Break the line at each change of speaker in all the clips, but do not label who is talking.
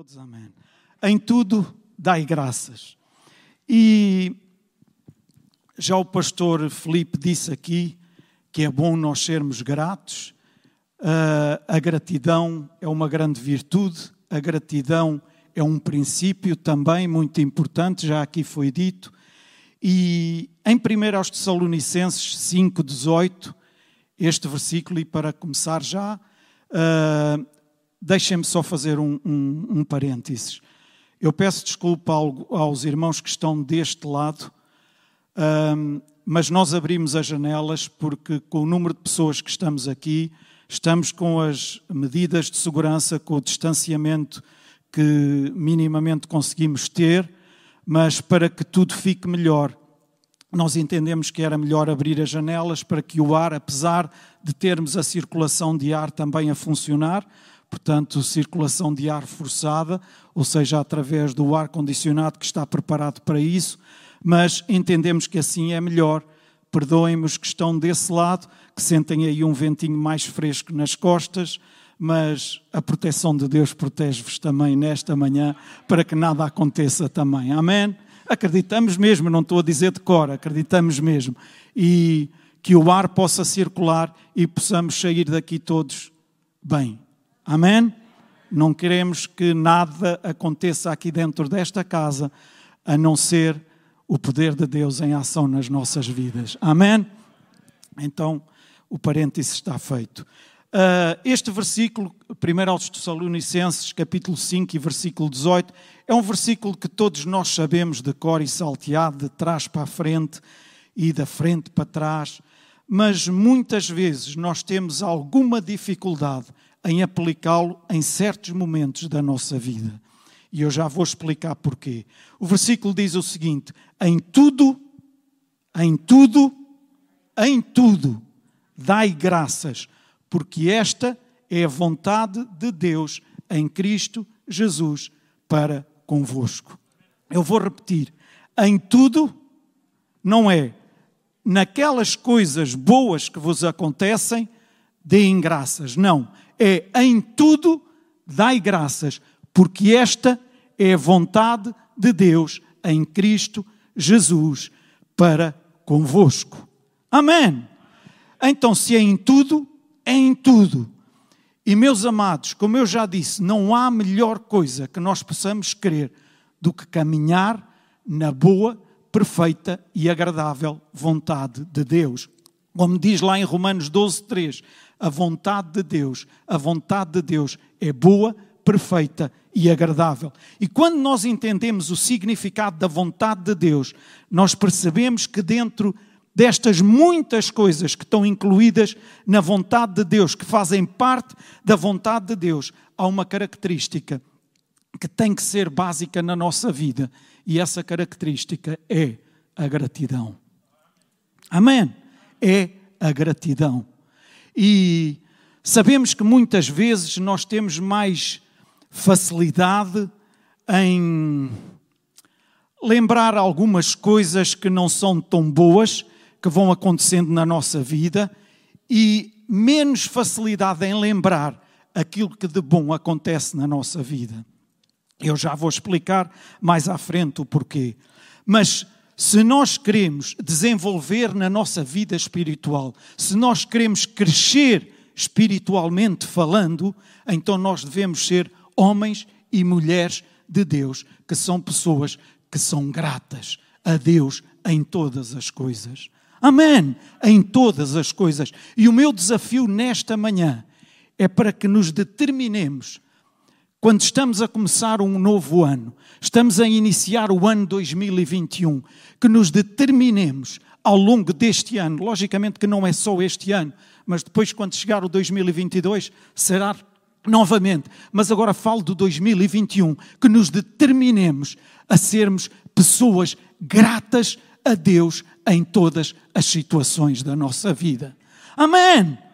todos, amém. Em tudo dai graças. E já o pastor Felipe disse aqui que é bom nós sermos gratos. Uh, a gratidão é uma grande virtude, a gratidão é um princípio também muito importante, já aqui foi dito. E em 1 aos Tessalonicenses 5, 18, este versículo, e para começar já, uh, deixem-me só fazer um, um, um parênteses. Eu peço desculpa aos irmãos que estão deste lado, um, mas nós abrimos as janelas porque, com o número de pessoas que estamos aqui, estamos com as medidas de segurança, com o distanciamento que minimamente conseguimos ter, mas para que tudo fique melhor, nós entendemos que era melhor abrir as janelas para que o ar, apesar de termos a circulação de ar também a funcionar, portanto, circulação de ar forçada, ou seja, através do ar condicionado que está preparado para isso, mas entendemos que assim é melhor. Perdoem-me os que estão desse lado, que sentem aí um ventinho mais fresco nas costas, mas a proteção de Deus protege-vos também nesta manhã para que nada aconteça também. Amém? Acreditamos mesmo, não estou a dizer de cor, acreditamos mesmo. E que o ar possa circular e possamos sair daqui todos bem. Amém? Não queremos que nada aconteça aqui dentro desta casa a não ser o poder de Deus em ação nas nossas vidas. Amém? Então, o parênteses está feito. Uh, este versículo, 1 aos Tessalonicenses, capítulo 5 e versículo 18, é um versículo que todos nós sabemos de cor e salteado, de trás para a frente e da frente para trás, mas muitas vezes nós temos alguma dificuldade em aplicá-lo em certos momentos da nossa vida. E eu já vou explicar porquê. O versículo diz o seguinte: em tudo, em tudo, em tudo, dai graças, porque esta é a vontade de Deus em Cristo Jesus para convosco. Eu vou repetir: em tudo, não é naquelas coisas boas que vos acontecem, deem graças. Não é em tudo dai graças, porque esta é a vontade de Deus em Cristo Jesus para convosco. Amém. Então, se é em tudo, é em tudo. E meus amados, como eu já disse, não há melhor coisa que nós possamos querer do que caminhar na boa, perfeita e agradável vontade de Deus. Como diz lá em Romanos 12, 3, a vontade de Deus, a vontade de Deus é boa, perfeita e agradável. E quando nós entendemos o significado da vontade de Deus, nós percebemos que dentro destas muitas coisas que estão incluídas na vontade de Deus, que fazem parte da vontade de Deus, há uma característica que tem que ser básica na nossa vida, e essa característica é a gratidão. Amém? É a gratidão. E sabemos que muitas vezes nós temos mais facilidade em lembrar algumas coisas que não são tão boas que vão acontecendo na nossa vida e menos facilidade em lembrar aquilo que de bom acontece na nossa vida. Eu já vou explicar mais à frente o porquê. Mas se nós queremos desenvolver na nossa vida espiritual, se nós queremos crescer espiritualmente falando, então nós devemos ser homens e mulheres de Deus, que são pessoas que são gratas a Deus em todas as coisas. Amém! Em todas as coisas. E o meu desafio nesta manhã é para que nos determinemos quando estamos a começar um novo ano, estamos a iniciar o ano 2021, que nos determinemos ao longo deste ano, logicamente que não é só este ano, mas depois, quando chegar o 2022, será novamente. Mas agora falo do 2021, que nos determinemos a sermos pessoas gratas a Deus em todas as situações da nossa vida. Amém!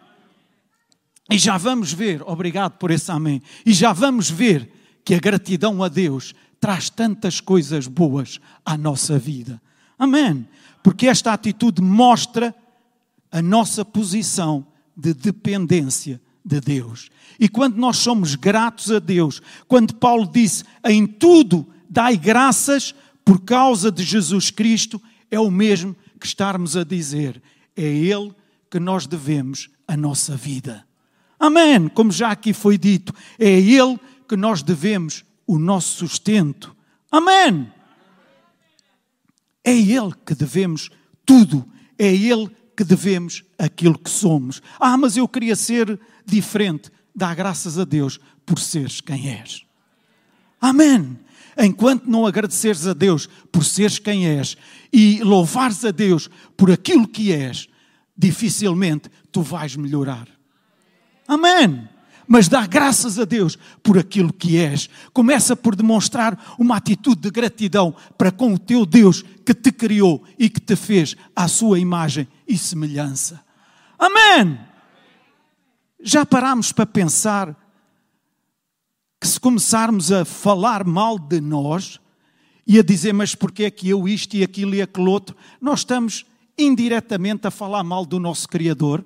E já vamos ver, obrigado por esse amém, e já vamos ver que a gratidão a Deus traz tantas coisas boas à nossa vida. Amém. Porque esta atitude mostra a nossa posição de dependência de Deus. E quando nós somos gratos a Deus, quando Paulo disse em tudo dai graças por causa de Jesus Cristo, é o mesmo que estarmos a dizer, é Ele que nós devemos a nossa vida. Amém. Como já aqui foi dito, é a Ele que nós devemos o nosso sustento. Amém. É a Ele que devemos tudo. É a Ele que devemos aquilo que somos. Ah, mas eu queria ser diferente. Dá graças a Deus por seres quem és. Amém. Enquanto não agradeceres a Deus por seres quem és e louvares a Deus por aquilo que és, dificilmente tu vais melhorar. Amém. Mas dá graças a Deus por aquilo que és. Começa por demonstrar uma atitude de gratidão para com o teu Deus que te criou e que te fez à sua imagem e semelhança. Amém. Já parámos para pensar que se começarmos a falar mal de nós e a dizer, mas porquê é que eu isto e aquilo e aquele outro, nós estamos indiretamente a falar mal do nosso Criador?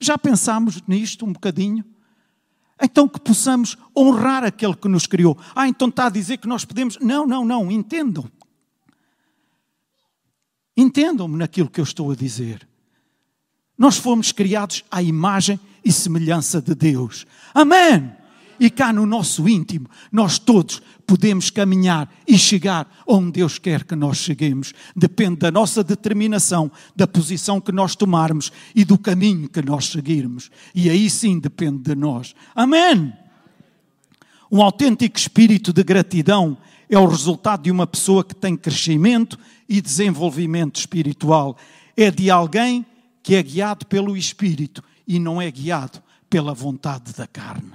Já pensámos nisto um bocadinho? Então que possamos honrar aquele que nos criou. Ah, então está a dizer que nós podemos. Não, não, não, entendam. Entendam-me naquilo que eu estou a dizer. Nós fomos criados à imagem e semelhança de Deus. Amém! E cá no nosso íntimo, nós todos podemos caminhar e chegar onde Deus quer que nós cheguemos. Depende da nossa determinação, da posição que nós tomarmos e do caminho que nós seguirmos. E aí sim depende de nós. Amém! Um autêntico espírito de gratidão é o resultado de uma pessoa que tem crescimento e desenvolvimento espiritual. É de alguém que é guiado pelo Espírito e não é guiado pela vontade da carne.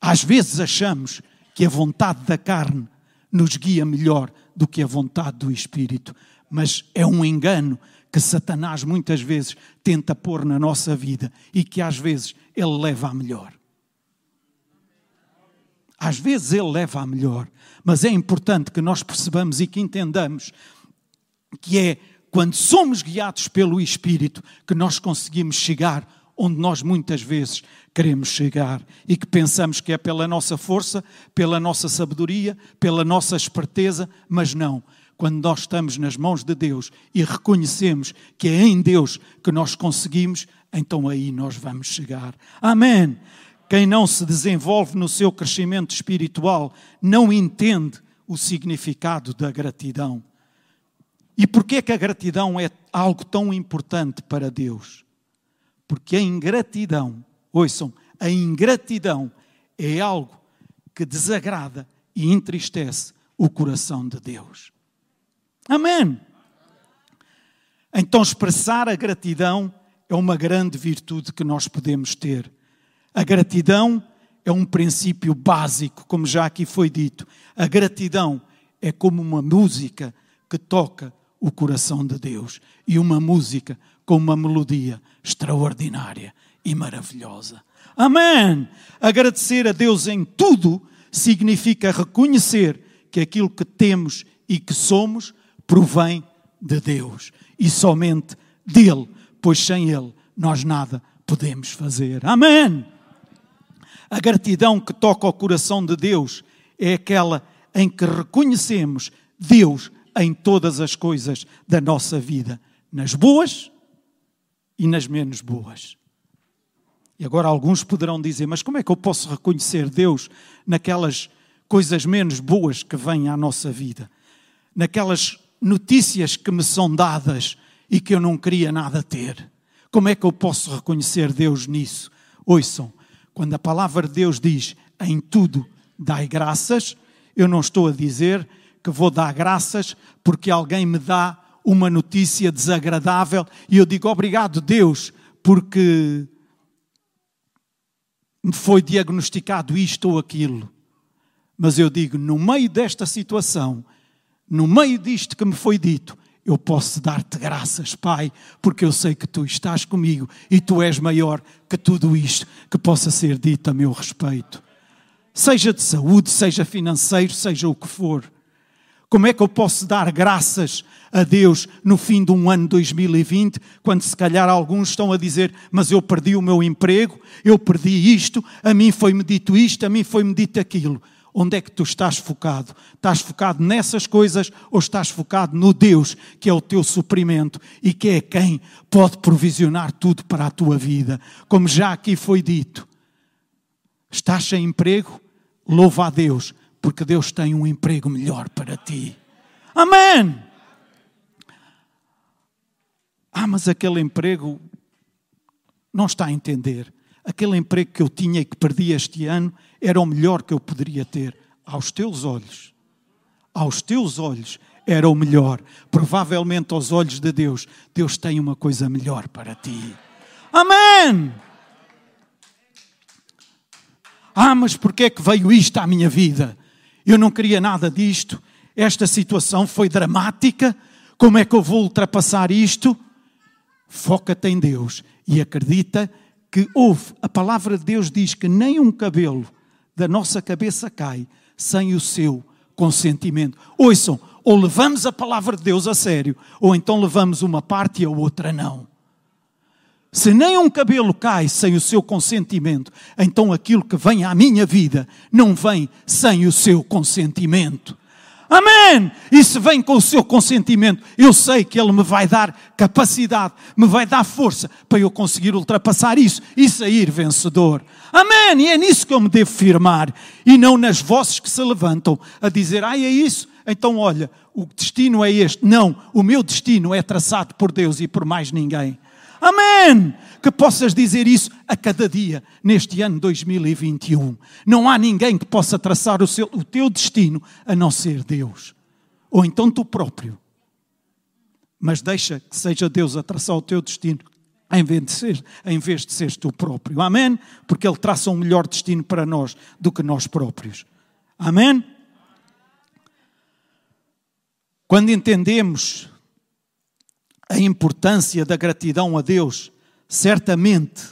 Às vezes achamos que a vontade da carne nos guia melhor do que a vontade do Espírito, mas é um engano que Satanás muitas vezes tenta pôr na nossa vida e que às vezes ele leva a melhor. Às vezes ele leva a melhor, mas é importante que nós percebamos e que entendamos que é quando somos guiados pelo Espírito que nós conseguimos chegar onde nós muitas vezes queremos chegar e que pensamos que é pela nossa força, pela nossa sabedoria, pela nossa esperteza, mas não. Quando nós estamos nas mãos de Deus e reconhecemos que é em Deus que nós conseguimos, então aí nós vamos chegar. Amém. Quem não se desenvolve no seu crescimento espiritual não entende o significado da gratidão. E por que que a gratidão é algo tão importante para Deus? Porque a ingratidão, ouçam, a ingratidão é algo que desagrada e entristece o coração de Deus. Amém. Então, expressar a gratidão é uma grande virtude que nós podemos ter. A gratidão é um princípio básico, como já aqui foi dito. A gratidão é como uma música que toca o coração de Deus e uma música com uma melodia extraordinária e maravilhosa. Amém! Agradecer a Deus em tudo significa reconhecer que aquilo que temos e que somos provém de Deus e somente dele, pois sem ele nós nada podemos fazer. Amém! A gratidão que toca ao coração de Deus é aquela em que reconhecemos Deus em todas as coisas da nossa vida, nas boas e nas menos boas. E agora alguns poderão dizer: Mas como é que eu posso reconhecer Deus naquelas coisas menos boas que vêm à nossa vida? Naquelas notícias que me são dadas e que eu não queria nada ter? Como é que eu posso reconhecer Deus nisso? Ouçam, quando a palavra de Deus diz em tudo dai graças, eu não estou a dizer que vou dar graças porque alguém me dá uma notícia desagradável e eu digo obrigado, Deus, porque me foi diagnosticado isto ou aquilo. Mas eu digo, no meio desta situação, no meio disto que me foi dito, eu posso dar-te graças, Pai, porque eu sei que tu estás comigo e tu és maior que tudo isto que possa ser dito a meu respeito. Seja de saúde, seja financeiro, seja o que for. Como é que eu posso dar graças a Deus no fim de um ano 2020, quando se calhar alguns estão a dizer: Mas eu perdi o meu emprego, eu perdi isto, a mim foi-me dito isto, a mim foi-me dito aquilo. Onde é que tu estás focado? Estás focado nessas coisas ou estás focado no Deus, que é o teu suprimento e que é quem pode provisionar tudo para a tua vida? Como já aqui foi dito, estás sem emprego? Louva a Deus, porque Deus tem um emprego melhor para ti. Amém! Ah, mas aquele emprego não está a entender. Aquele emprego que eu tinha e que perdi este ano era o melhor que eu poderia ter. Aos teus olhos. Aos teus olhos era o melhor. Provavelmente aos olhos de Deus, Deus tem uma coisa melhor para ti. Amém! Ah, mas porquê é que veio isto à minha vida? Eu não queria nada disto. Esta situação foi dramática. Como é que eu vou ultrapassar isto? Foca-te em Deus e acredita que houve. A palavra de Deus diz que nem um cabelo da nossa cabeça cai sem o seu consentimento. Ouçam, ou levamos a palavra de Deus a sério, ou então levamos uma parte e a outra não. Se nem um cabelo cai sem o seu consentimento, então aquilo que vem à minha vida não vem sem o seu consentimento. Amém! E se vem com o seu consentimento, eu sei que Ele me vai dar capacidade, me vai dar força para eu conseguir ultrapassar isso e sair vencedor. Amém! E é nisso que eu me devo firmar e não nas vozes que se levantam a dizer, ai, é isso, então olha, o destino é este. Não, o meu destino é traçado por Deus e por mais ninguém. Amém! Que possas dizer isso a cada dia neste ano 2021. Não há ninguém que possa traçar o, seu, o teu destino a não ser Deus. Ou então tu próprio. Mas deixa que seja Deus a traçar o teu destino em vez de ser, em vez de seres tu próprio. Amém? Porque Ele traça um melhor destino para nós do que nós próprios. Amém? Quando entendemos a importância da gratidão a Deus, certamente,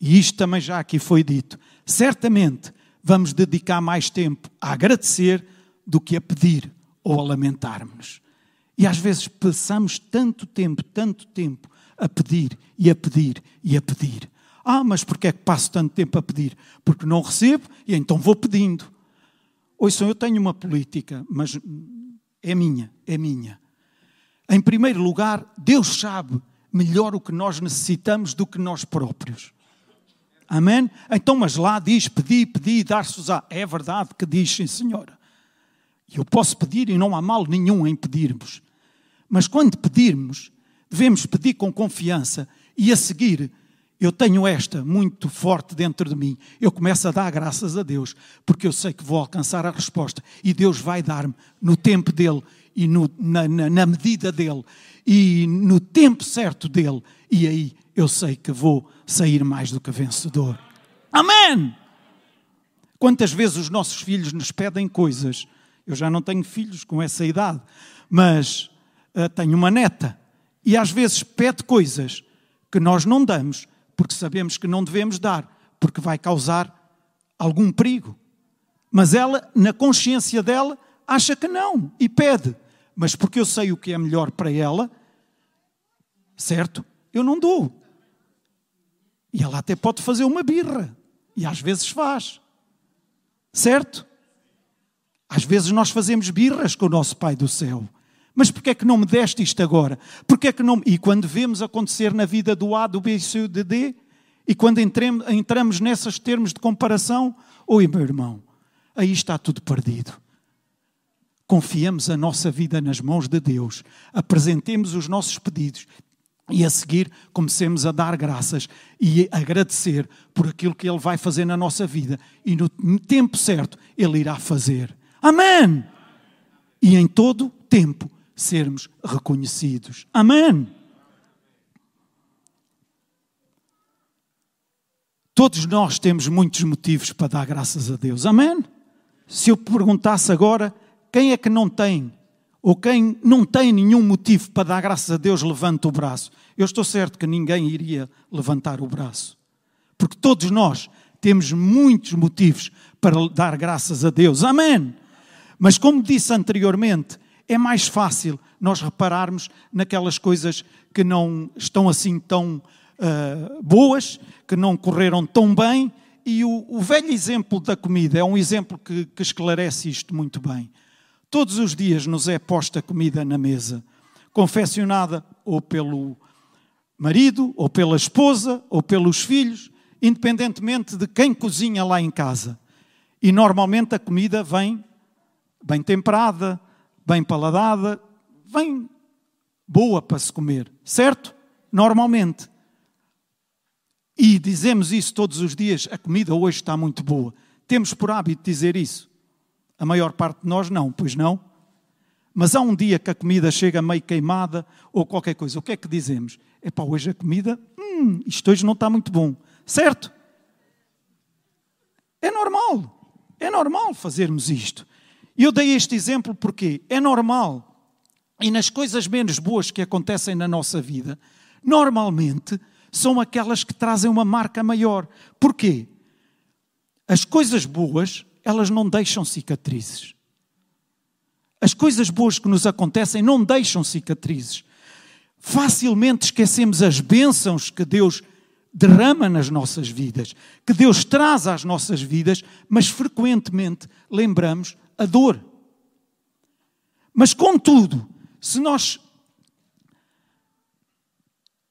e isto também já aqui foi dito, certamente vamos dedicar mais tempo a agradecer do que a pedir ou a lamentarmos. E às vezes passamos tanto tempo, tanto tempo a pedir e a pedir e a pedir. Ah, mas porquê é que passo tanto tempo a pedir? Porque não recebo e então vou pedindo. Ouçam, eu tenho uma política, mas é minha, é minha. Em primeiro lugar, Deus sabe melhor o que nós necessitamos do que nós próprios. Amém? Então, mas lá diz: pedi, pedi, dar-se-usá. É verdade que diz, sim, senhora. Eu posso pedir e não há mal nenhum em pedirmos. Mas quando pedirmos, devemos pedir com confiança e a seguir. Eu tenho esta muito forte dentro de mim. Eu começo a dar graças a Deus, porque eu sei que vou alcançar a resposta e Deus vai dar-me no tempo dele e no, na, na, na medida dele e no tempo certo dele, e aí eu sei que vou sair mais do que vencedor. Amém! Quantas vezes os nossos filhos nos pedem coisas? Eu já não tenho filhos com essa idade, mas uh, tenho uma neta e às vezes pede coisas que nós não damos porque sabemos que não devemos dar, porque vai causar algum perigo. Mas ela, na consciência dela, acha que não e pede mas porque eu sei o que é melhor para ela, certo? Eu não dou. E ela até pode fazer uma birra. E às vezes faz. Certo? Às vezes nós fazemos birras com o nosso Pai do céu. Mas porquê é que não me deste isto agora? Porquê é que não... E quando vemos acontecer na vida do A, do B e do D, e quando entramos nesses termos de comparação, oi meu irmão, aí está tudo perdido confiemos a nossa vida nas mãos de Deus, apresentemos os nossos pedidos e a seguir comecemos a dar graças e agradecer por aquilo que Ele vai fazer na nossa vida e no tempo certo Ele irá fazer. Amém! E em todo tempo sermos reconhecidos. Amém! Todos nós temos muitos motivos para dar graças a Deus. Amém? Se eu perguntasse agora, quem é que não tem? Ou quem não tem nenhum motivo para dar graças a Deus, levanta o braço. Eu estou certo que ninguém iria levantar o braço. Porque todos nós temos muitos motivos para dar graças a Deus. Amém. Mas, como disse anteriormente, é mais fácil nós repararmos naquelas coisas que não estão assim tão uh, boas, que não correram tão bem. E o, o, velho exemplo da comida é um exemplo que, que esclarece isto muito bem. Todos os dias nos é posta comida na mesa, confeccionada ou pelo marido, ou pela esposa, ou pelos filhos, independentemente de quem cozinha lá em casa. E normalmente a comida vem bem temperada, bem paladada, vem boa para se comer, certo? Normalmente. E dizemos isso todos os dias: a comida hoje está muito boa. Temos por hábito dizer isso. A maior parte de nós não, pois não? Mas há um dia que a comida chega meio queimada ou qualquer coisa. O que é que dizemos? É para hoje a comida, hum, isto hoje não está muito bom. Certo? É normal. É normal fazermos isto. E eu dei este exemplo porque é normal. E nas coisas menos boas que acontecem na nossa vida, normalmente são aquelas que trazem uma marca maior. Porquê? As coisas boas, elas não deixam cicatrizes. As coisas boas que nos acontecem não deixam cicatrizes. Facilmente esquecemos as bênçãos que Deus derrama nas nossas vidas, que Deus traz às nossas vidas, mas frequentemente lembramos a dor. Mas, contudo, se nós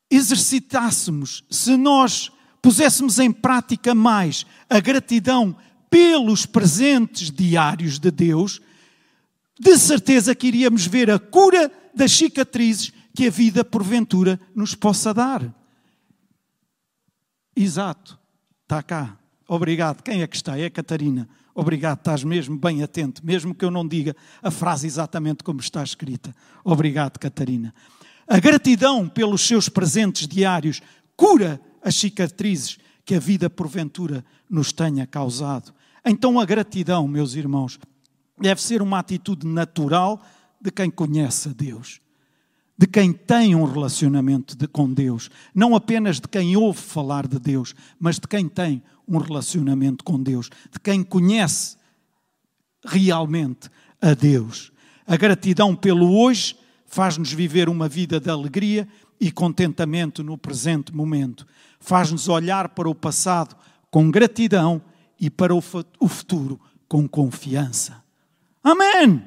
exercitássemos, se nós puséssemos em prática mais a gratidão pelos presentes diários de Deus, de certeza que iríamos ver a cura das cicatrizes que a vida porventura nos possa dar. Exato, está cá. Obrigado. Quem é que está? É a Catarina. Obrigado, estás mesmo bem atento, mesmo que eu não diga a frase exatamente como está escrita. Obrigado, Catarina. A gratidão pelos seus presentes diários cura as cicatrizes que a vida porventura nos tenha causado. Então, a gratidão, meus irmãos, deve ser uma atitude natural de quem conhece a Deus, de quem tem um relacionamento de, com Deus, não apenas de quem ouve falar de Deus, mas de quem tem um relacionamento com Deus, de quem conhece realmente a Deus. A gratidão pelo hoje faz-nos viver uma vida de alegria e contentamento no presente momento. Faz-nos olhar para o passado com gratidão e para o futuro com confiança. Amém!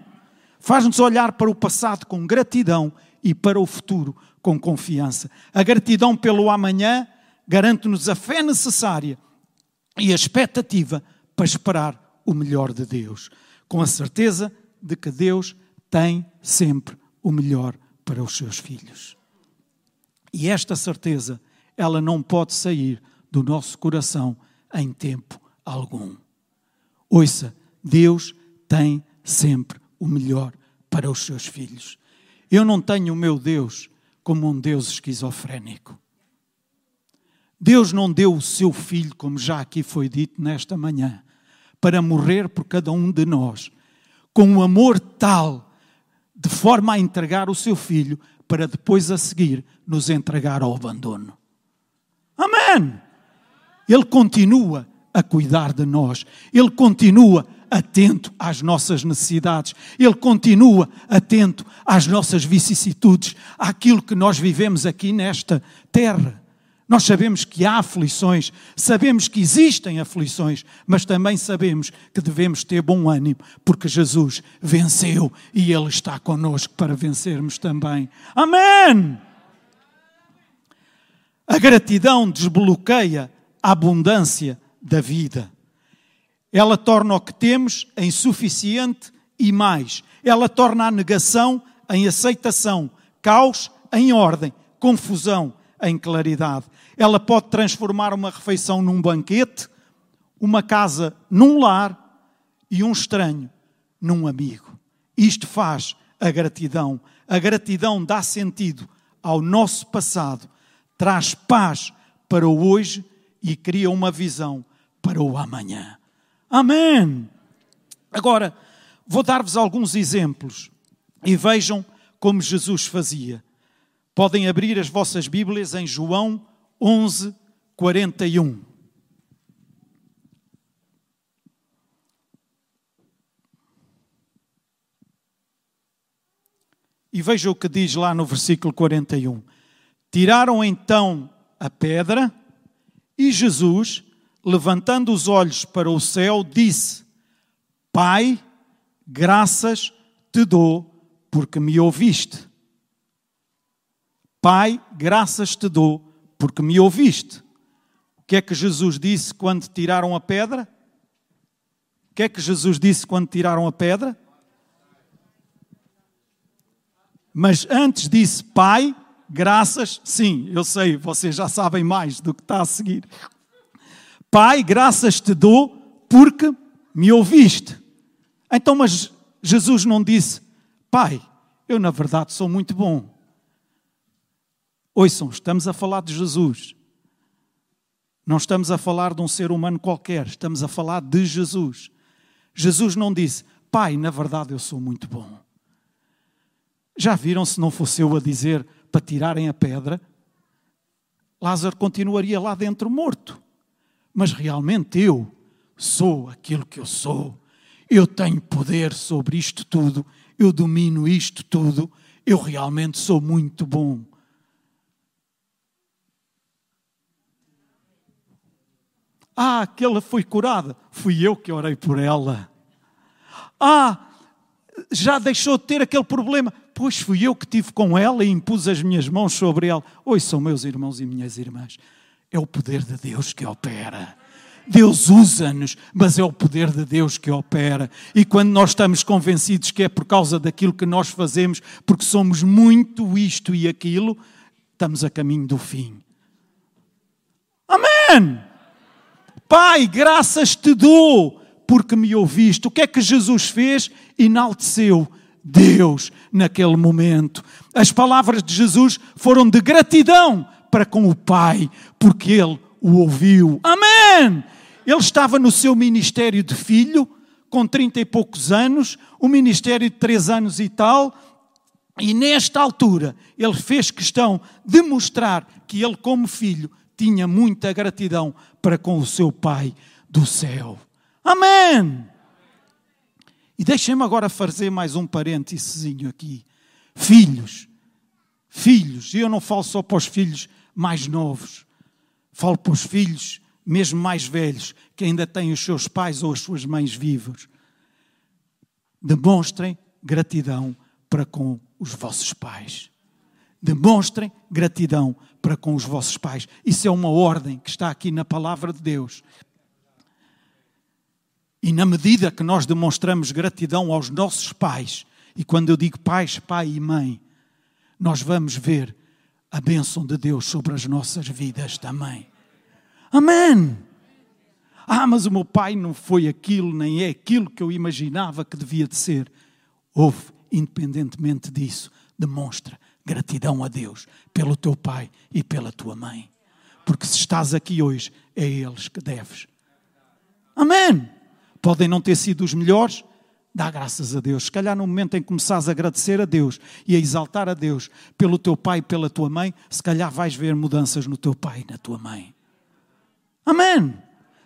Faz-nos olhar para o passado com gratidão e para o futuro com confiança. A gratidão pelo amanhã garante-nos a fé necessária e a expectativa para esperar o melhor de Deus, com a certeza de que Deus tem sempre o melhor para os seus filhos. E esta certeza, ela não pode sair do nosso coração em tempo algum. Ouça, Deus tem sempre o melhor para os seus filhos. Eu não tenho o meu Deus como um Deus esquizofrénico. Deus não deu o seu filho, como já aqui foi dito nesta manhã, para morrer por cada um de nós, com um amor tal, de forma a entregar o seu filho, para depois a seguir nos entregar ao abandono. Amém! Ele continua a cuidar de nós, ele continua atento às nossas necessidades, Ele continua atento às nossas vicissitudes, àquilo que nós vivemos aqui nesta terra. Nós sabemos que há aflições, sabemos que existem aflições, mas também sabemos que devemos ter bom ânimo, porque Jesus venceu e Ele está conosco para vencermos também. Amém! A gratidão desbloqueia a abundância da vida. Ela torna o que temos em suficiente e mais. Ela torna a negação em aceitação, caos em ordem, confusão em claridade. Ela pode transformar uma refeição num banquete, uma casa num lar e um estranho num amigo. Isto faz a gratidão. A gratidão dá sentido ao nosso passado, traz paz para o hoje e cria uma visão para o amanhã. Amém. Agora, vou dar-vos alguns exemplos e vejam como Jesus fazia. Podem abrir as vossas Bíblias em João 11, 41. E veja o que diz lá no versículo 41. Tiraram então a pedra e Jesus, levantando os olhos para o céu, disse: Pai, graças te dou porque me ouviste. Pai, graças te dou porque me ouviste. O que é que Jesus disse quando tiraram a pedra? O que é que Jesus disse quando tiraram a pedra? Mas antes disse, Pai, graças, sim, eu sei, vocês já sabem mais do que está a seguir. Pai, graças te dou porque me ouviste. Então, mas Jesus não disse, Pai, eu na verdade sou muito bom. Ouçam, estamos a falar de Jesus. Não estamos a falar de um ser humano qualquer, estamos a falar de Jesus. Jesus não disse, Pai, na verdade eu sou muito bom. Já viram se não fosse eu a dizer para tirarem a pedra? Lázaro continuaria lá dentro morto. Mas realmente eu sou aquilo que eu sou. Eu tenho poder sobre isto tudo. Eu domino isto tudo. Eu realmente sou muito bom. Ah, aquela foi curada. Fui eu que orei por ela. Ah, já deixou de ter aquele problema. Pois fui eu que tive com ela e impus as minhas mãos sobre ela. Oi, são meus irmãos e minhas irmãs. É o poder de Deus que opera. Deus usa-nos, mas é o poder de Deus que opera. E quando nós estamos convencidos que é por causa daquilo que nós fazemos, porque somos muito isto e aquilo, estamos a caminho do fim. Amém! Pai, graças te dou porque me ouviste. O que é que Jesus fez? Enalteceu Deus naquele momento. As palavras de Jesus foram de gratidão para com o Pai, porque Ele o ouviu. Amém! Ele estava no seu ministério de filho, com trinta e poucos anos, o ministério de três anos e tal, e nesta altura ele fez questão de mostrar que ele, como filho, tinha muita gratidão para com o seu Pai do céu. Amém! E deixem-me agora fazer mais um parênteses aqui. Filhos, filhos, e eu não falo só para os filhos mais novos, falo para os filhos mesmo mais velhos, que ainda têm os seus pais ou as suas mães vivos. Demonstrem gratidão para com os vossos pais. Demonstrem gratidão para com os vossos pais. Isso é uma ordem que está aqui na palavra de Deus. E na medida que nós demonstramos gratidão aos nossos pais, e quando eu digo pais, pai e mãe, nós vamos ver a bênção de Deus sobre as nossas vidas também. Amém! Ah, mas o meu pai não foi aquilo, nem é aquilo que eu imaginava que devia de ser. Houve, independentemente disso, demonstra gratidão a Deus pelo teu pai e pela tua mãe. Porque se estás aqui hoje, é a eles que deves. Amém! Podem não ter sido os melhores, dá graças a Deus. Se calhar no momento em que começares a agradecer a Deus e a exaltar a Deus pelo teu pai e pela tua mãe, se calhar vais ver mudanças no teu pai e na tua mãe. Amém!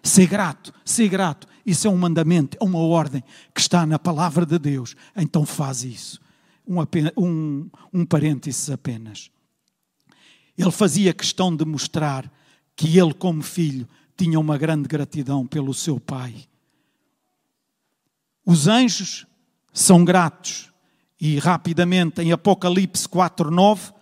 Ser grato, ser grato. Isso é um mandamento, é uma ordem que está na palavra de Deus. Então faz isso. Um, um, um parênteses apenas. Ele fazia questão de mostrar que ele, como filho, tinha uma grande gratidão pelo seu pai os anjos são gratos. E rapidamente, em Apocalipse 4:9,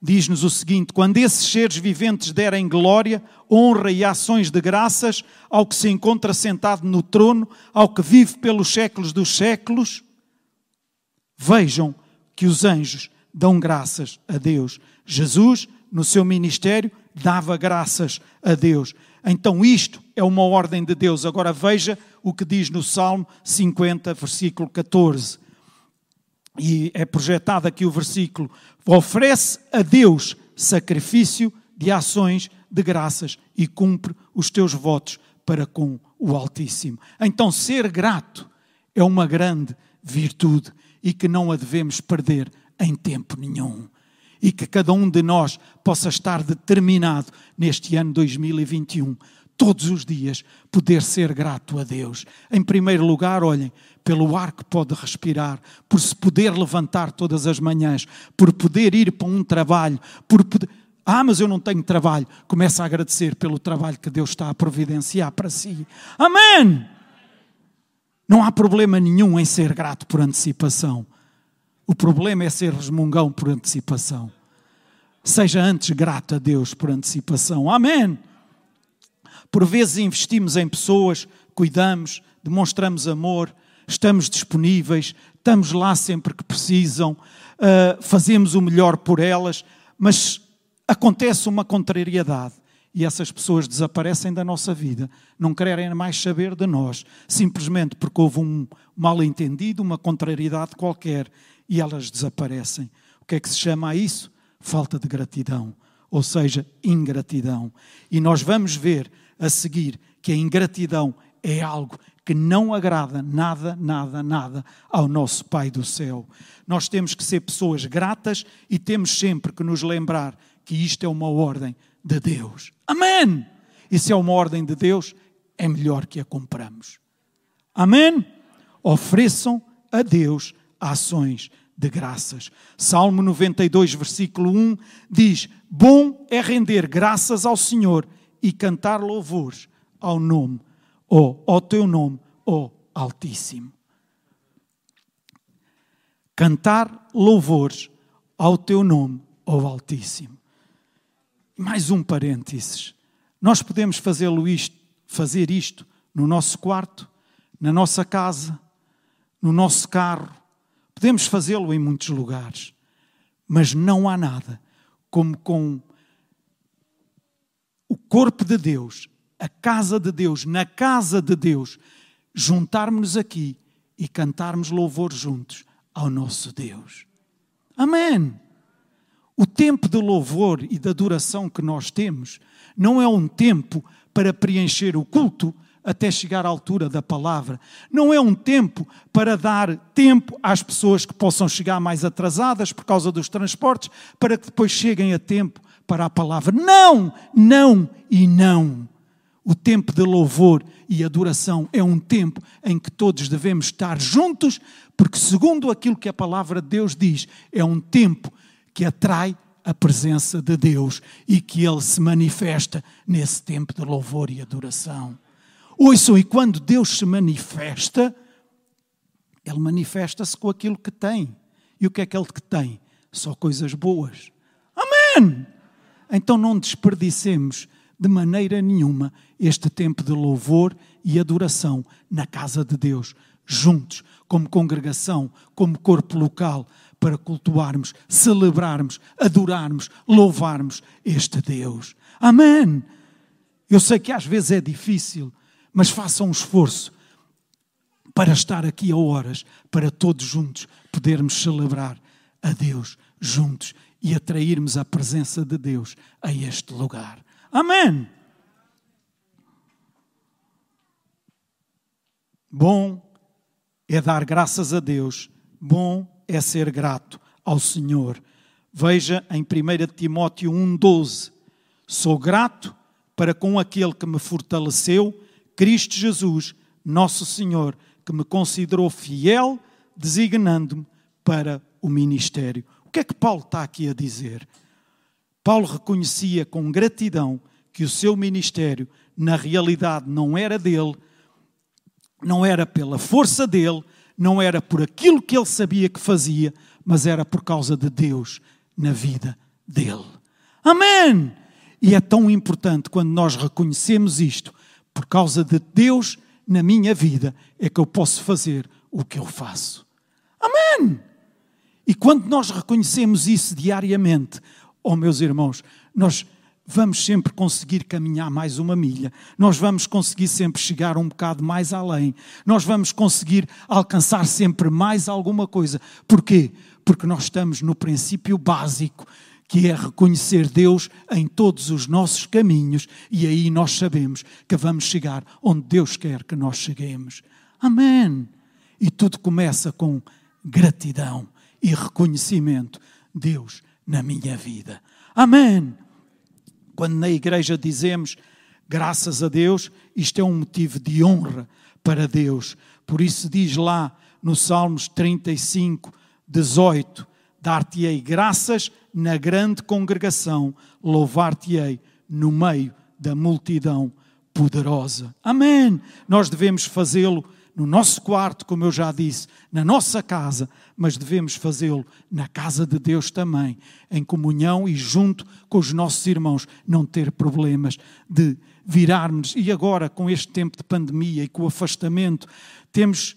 diz-nos o seguinte: Quando esses seres viventes derem glória, honra e ações de graças ao que se encontra sentado no trono, ao que vive pelos séculos dos séculos, vejam que os anjos dão graças a Deus. Jesus, no seu ministério, dava graças a Deus. Então, isto é uma ordem de Deus. Agora veja o que diz no Salmo 50, versículo 14. E é projetado aqui o versículo: oferece a Deus sacrifício de ações de graças e cumpre os teus votos para com o Altíssimo. Então, ser grato é uma grande virtude e que não a devemos perder em tempo nenhum e que cada um de nós possa estar determinado neste ano 2021 todos os dias, poder ser grato a Deus. Em primeiro lugar, olhem, pelo ar que pode respirar, por se poder levantar todas as manhãs, por poder ir para um trabalho, por poder. Ah, mas eu não tenho trabalho. Começa a agradecer pelo trabalho que Deus está a providenciar para si. Amém! Não há problema nenhum em ser grato por antecipação. O problema é ser resmungão por antecipação. Seja antes grato a Deus por antecipação. Amém! Por vezes investimos em pessoas, cuidamos, demonstramos amor, estamos disponíveis, estamos lá sempre que precisam, uh, fazemos o melhor por elas, mas acontece uma contrariedade e essas pessoas desaparecem da nossa vida, não querem mais saber de nós, simplesmente porque houve um mal-entendido, uma contrariedade qualquer e elas desaparecem. O que é que se chama a isso? Falta de gratidão, ou seja, ingratidão. E nós vamos ver a seguir que a ingratidão é algo que não agrada nada, nada, nada ao nosso Pai do céu. Nós temos que ser pessoas gratas e temos sempre que nos lembrar que isto é uma ordem de Deus. Amém! E se é uma ordem de Deus, é melhor que a compramos. Amém? Ofereçam a Deus ações de graças. Salmo 92, versículo 1 diz: Bom é render graças ao Senhor e cantar louvores ao nome, ou ao teu nome, ó Altíssimo. Cantar louvores ao teu nome, ó Altíssimo. Mais um parênteses. Nós podemos fazê-lo isto, fazer isto no nosso quarto, na nossa casa, no nosso carro. Podemos fazê-lo em muitos lugares. Mas não há nada como com corpo de Deus, a casa de Deus, na casa de Deus, juntarmos-nos aqui e cantarmos louvor juntos ao nosso Deus. Amém. O tempo de louvor e de adoração que nós temos não é um tempo para preencher o culto até chegar à altura da palavra. Não é um tempo para dar tempo às pessoas que possam chegar mais atrasadas por causa dos transportes, para que depois cheguem a tempo para a palavra. Não, não e não. O tempo de louvor e adoração é um tempo em que todos devemos estar juntos, porque, segundo aquilo que a palavra de Deus diz, é um tempo que atrai a presença de Deus e que Ele se manifesta nesse tempo de louvor e adoração. Ouçam, e quando Deus se manifesta, Ele manifesta-se com aquilo que tem. E o que é que Ele tem? Só coisas boas. Amém! Então não desperdicemos de maneira nenhuma este tempo de louvor e adoração na casa de Deus, juntos, como congregação, como corpo local, para cultuarmos, celebrarmos, adorarmos, louvarmos este Deus. Amém! Eu sei que às vezes é difícil, mas façam um esforço para estar aqui a horas, para todos juntos podermos celebrar a Deus juntos e atrairmos a presença de Deus a este lugar. Amém. Bom é dar graças a Deus, bom é ser grato ao Senhor. Veja em 1 Timóteo 1,12: Sou grato para com aquele que me fortaleceu, Cristo Jesus, nosso Senhor, que me considerou fiel, designando-me para o ministério. O que é que Paulo está aqui a dizer? Paulo reconhecia com gratidão que o seu ministério, na realidade, não era dele, não era pela força dele, não era por aquilo que ele sabia que fazia, mas era por causa de Deus na vida dele. Amém! E é tão importante quando nós reconhecemos isto, por causa de Deus na minha vida, é que eu posso fazer o que eu faço. Amém! E quando nós reconhecemos isso diariamente, oh meus irmãos, nós vamos sempre conseguir caminhar mais uma milha, nós vamos conseguir sempre chegar um bocado mais além, nós vamos conseguir alcançar sempre mais alguma coisa. Porquê? Porque nós estamos no princípio básico, que é reconhecer Deus em todos os nossos caminhos, e aí nós sabemos que vamos chegar onde Deus quer que nós cheguemos. Amém! E tudo começa com gratidão e reconhecimento. Deus na minha vida. Amém. Quando na igreja dizemos Graças a Deus, isto é um motivo de honra para Deus. Por isso diz lá no Salmos 35, 18: Dar-te-ei graças na grande congregação, louvar-te-ei no meio da multidão poderosa. Amém! Nós devemos fazê-lo no nosso quarto, como eu já disse, na nossa casa, mas devemos fazê-lo na casa de Deus também, em comunhão e junto com os nossos irmãos, não ter problemas de virarmos. E agora, com este tempo de pandemia e com o afastamento, temos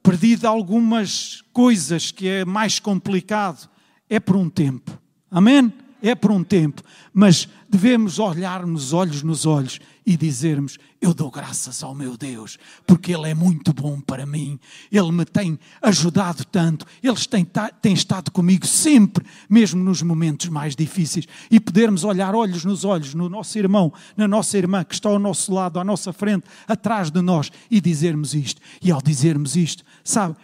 perdido algumas coisas que é mais complicado. É por um tempo. Amém? É por um tempo. Mas devemos olhar-nos olhos nos olhos e dizermos: Eu dou graças ao meu Deus, porque Ele é muito bom para mim, Ele me tem ajudado tanto, Ele tem, tem estado comigo sempre, mesmo nos momentos mais difíceis, e podermos olhar olhos nos olhos no nosso irmão, na nossa irmã que está ao nosso lado, à nossa frente, atrás de nós, e dizermos isto. E ao dizermos isto, sabe,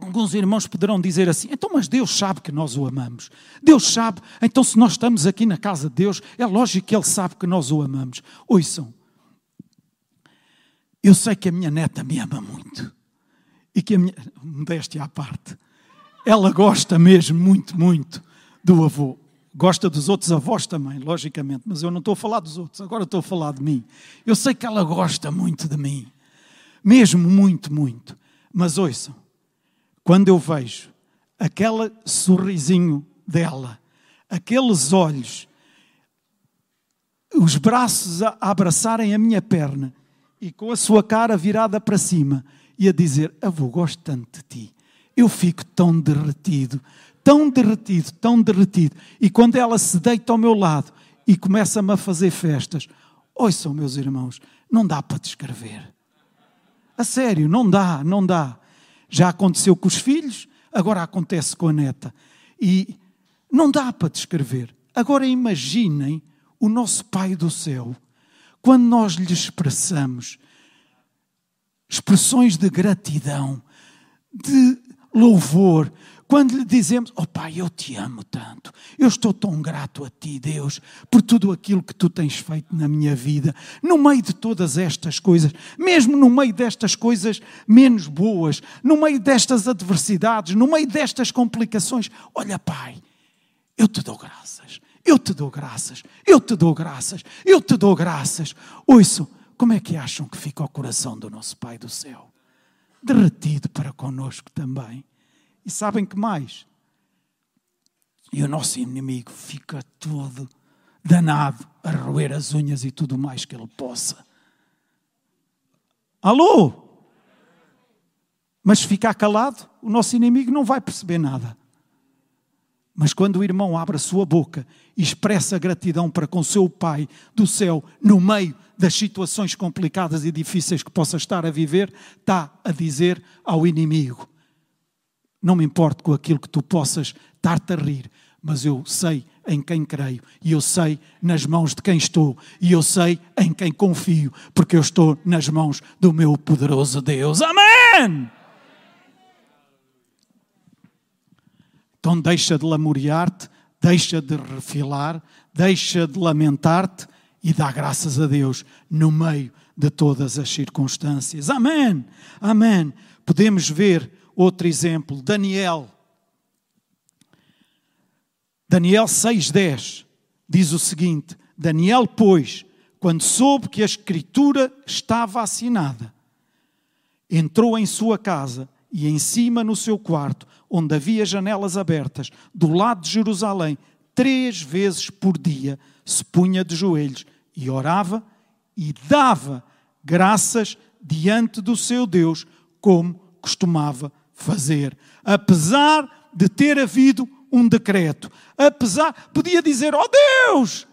Alguns irmãos poderão dizer assim: então, mas Deus sabe que nós o amamos. Deus sabe, então, se nós estamos aqui na casa de Deus, é lógico que Ele sabe que nós o amamos. Ouçam, eu sei que a minha neta me ama muito. E que a minha. Modéstia à parte. Ela gosta mesmo muito, muito do avô. Gosta dos outros avós também, logicamente, mas eu não estou a falar dos outros, agora estou a falar de mim. Eu sei que ela gosta muito de mim. Mesmo muito, muito. Mas ouçam quando eu vejo aquele sorrisinho dela, aqueles olhos, os braços a abraçarem a minha perna e com a sua cara virada para cima e a dizer: Avô, gosto tanto de ti. Eu fico tão derretido, tão derretido, tão derretido. E quando ela se deita ao meu lado e começa-me a fazer festas, ouçam, meus irmãos, não dá para descrever. A sério, não dá, não dá. Já aconteceu com os filhos, agora acontece com a neta. E não dá para descrever. Agora imaginem o nosso Pai do céu, quando nós lhe expressamos expressões de gratidão, de louvor, quando lhe dizemos, oh Pai, eu te amo tanto, eu estou tão grato a ti, Deus, por tudo aquilo que tu tens feito na minha vida, no meio de todas estas coisas, mesmo no meio destas coisas menos boas, no meio destas adversidades, no meio destas complicações, olha, Pai, eu te dou graças, eu te dou graças, eu te dou graças, eu te dou graças. Ouço, como é que acham que fica o coração do nosso Pai do céu? Derretido para conosco também. E sabem que mais? E o nosso inimigo fica todo danado a roer as unhas e tudo mais que ele possa. Alô? Mas ficar calado, o nosso inimigo não vai perceber nada. Mas quando o irmão abre a sua boca e expressa gratidão para com seu Pai do céu, no meio das situações complicadas e difíceis que possa estar a viver, está a dizer ao inimigo: não me importo com aquilo que tu possas estar-te a rir, mas eu sei em quem creio, e eu sei nas mãos de quem estou, e eu sei em quem confio, porque eu estou nas mãos do meu poderoso Deus. Amém! Então deixa de lamuriar-te, deixa de refilar, deixa de lamentar-te e dá graças a Deus no meio de todas as circunstâncias. Amém! Amém! Podemos ver Outro exemplo, Daniel. Daniel 6,10 diz o seguinte: Daniel, pois, quando soube que a escritura estava assinada, entrou em sua casa e em cima no seu quarto, onde havia janelas abertas, do lado de Jerusalém, três vezes por dia se punha de joelhos e orava e dava graças diante do seu Deus, como costumava fazer. Apesar de ter havido um decreto. Apesar, podia dizer, oh Deus,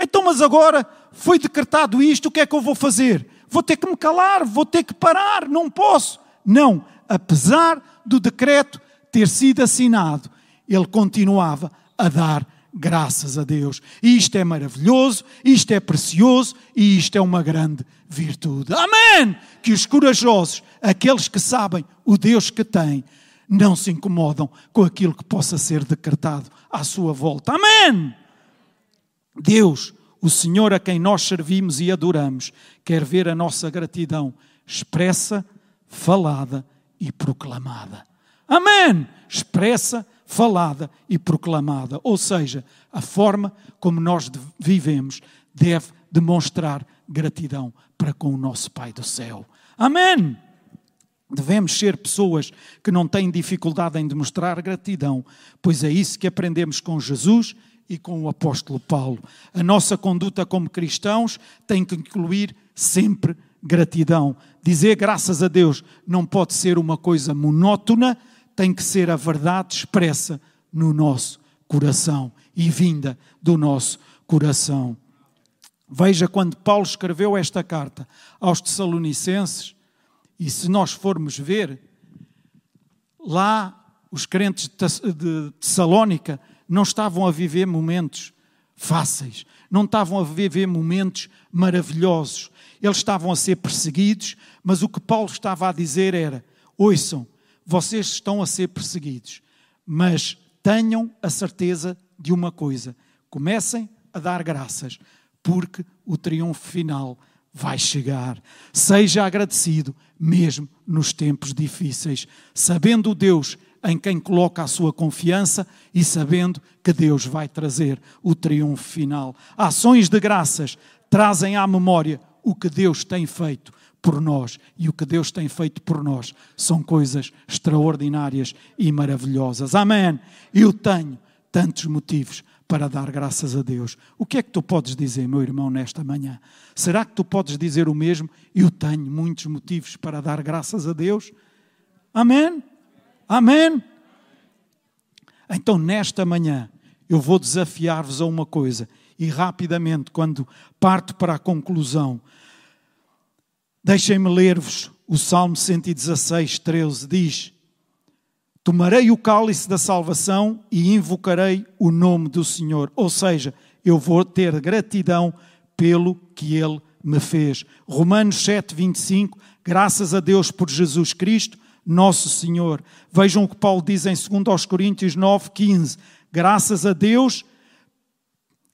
então mas agora foi decretado isto, o que é que eu vou fazer? Vou ter que me calar, vou ter que parar, não posso. Não, apesar do decreto ter sido assinado, ele continuava a dar graças a Deus. E isto é maravilhoso, isto é precioso e isto é uma grande virtude. Amém! Que os corajosos, aqueles que sabem o Deus que têm, não se incomodam com aquilo que possa ser decretado à sua volta. Amém! Deus, O Senhor a quem nós servimos e adoramos quer ver a nossa gratidão expressa, falada e proclamada. Amém! Expressa, falada e proclamada. Ou seja, a forma como nós vivemos deve demonstrar gratidão para com o nosso Pai do céu. Amém! Devemos ser pessoas que não têm dificuldade em demonstrar gratidão, pois é isso que aprendemos com Jesus e com o apóstolo Paulo. A nossa conduta como cristãos tem que incluir sempre gratidão. Dizer graças a Deus não pode ser uma coisa monótona, tem que ser a verdade expressa no nosso coração e vinda do nosso coração. Veja quando Paulo escreveu esta carta aos Tessalonicenses, e se nós formos ver, lá os crentes de Tessalónica não estavam a viver momentos fáceis, não estavam a viver momentos maravilhosos. Eles estavam a ser perseguidos, mas o que Paulo estava a dizer era: ouçam, vocês estão a ser perseguidos, mas tenham a certeza de uma coisa: comecem a dar graças, porque o triunfo final vai chegar. Seja agradecido, mesmo nos tempos difíceis, sabendo Deus em quem coloca a sua confiança e sabendo que Deus vai trazer o triunfo final. Ações de graças trazem à memória o que Deus tem feito por nós e o que Deus tem feito por nós são coisas extraordinárias e maravilhosas. Amém. Eu tenho tantos motivos para dar graças a Deus. O que é que tu podes dizer, meu irmão, nesta manhã? Será que tu podes dizer o mesmo? Eu tenho muitos motivos para dar graças a Deus. Amém? Amém? Então, nesta manhã, eu vou desafiar-vos a uma coisa e rapidamente, quando parto para a conclusão, deixem-me ler-vos o Salmo 116, 13, diz Tomarei o cálice da salvação e invocarei o nome do Senhor. Ou seja, eu vou ter gratidão pelo que Ele me fez. Romanos 7, 25. Graças a Deus por Jesus Cristo, nosso Senhor. Vejam o que Paulo diz em 2 Coríntios 9, 15. Graças a Deus,